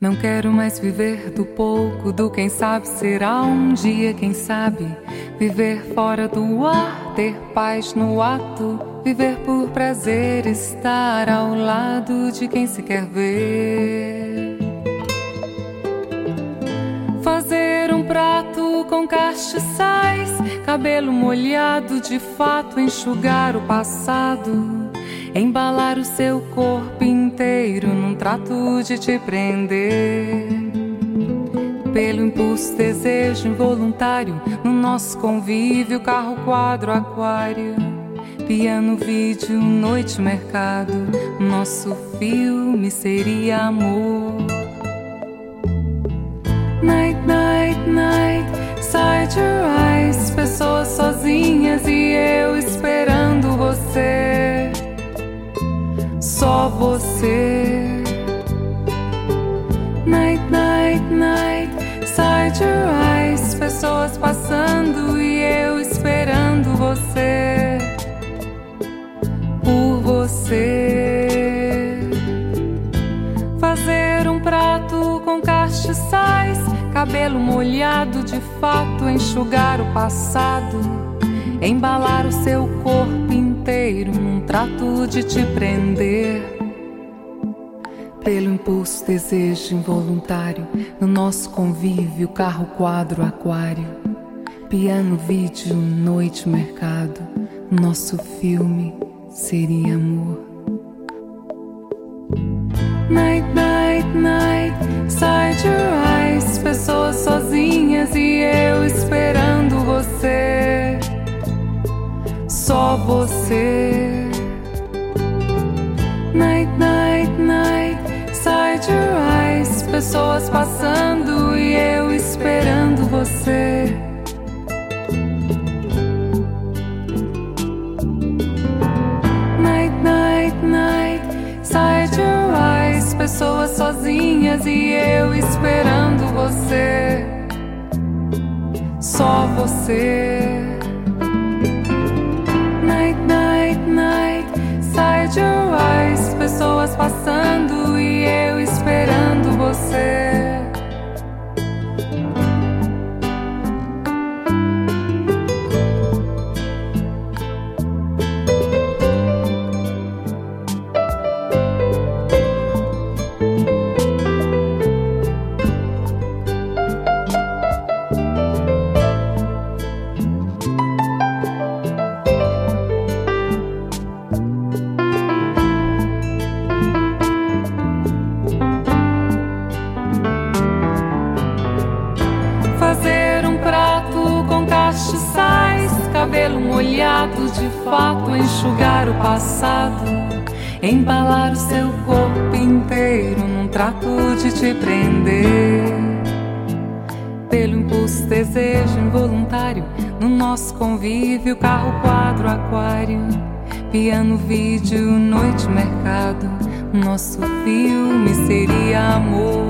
Não quero mais viver do pouco, do quem sabe será um dia, quem sabe. Viver fora do ar, ter paz no ato, viver por prazer, estar ao lado de quem se quer ver. Fazer um prato com castiçais, cabelo molhado de fato, enxugar o passado embalar o seu corpo inteiro num trato de te prender. Pelo impulso, desejo involuntário, no nosso convívio, carro, quadro, aquário, piano, vídeo, noite, mercado, nosso filme seria amor. Night, night, night, side your eyes, pessoas sozinhas e eu esperando você só você. Night, night, night, side your eyes. Pessoas passando e eu esperando você. Você. Fazer um prato com castiçais. Cabelo molhado de fato, enxugar o passado. Embalar o seu corpo inteiro num trato de te prender. Pelo impulso, desejo involuntário, no nosso convívio, carro, quadro, aquário, piano, vídeo, noite, mercado, nosso filme seria amor. Night, night, night, side your eyes, pessoas sozinhas e eu esperando você só você. Night, night, night, side your eyes. Pessoas passando e eu esperando sozinhas e eu esperando você. Só você. Fato enxugar o passado, embalar o seu corpo inteiro num trato de te prender. Pelo impulso, desejo involuntário, no nosso convívio, carro, quadro, aquário, piano, vídeo, noite, mercado, nosso filme seria amor.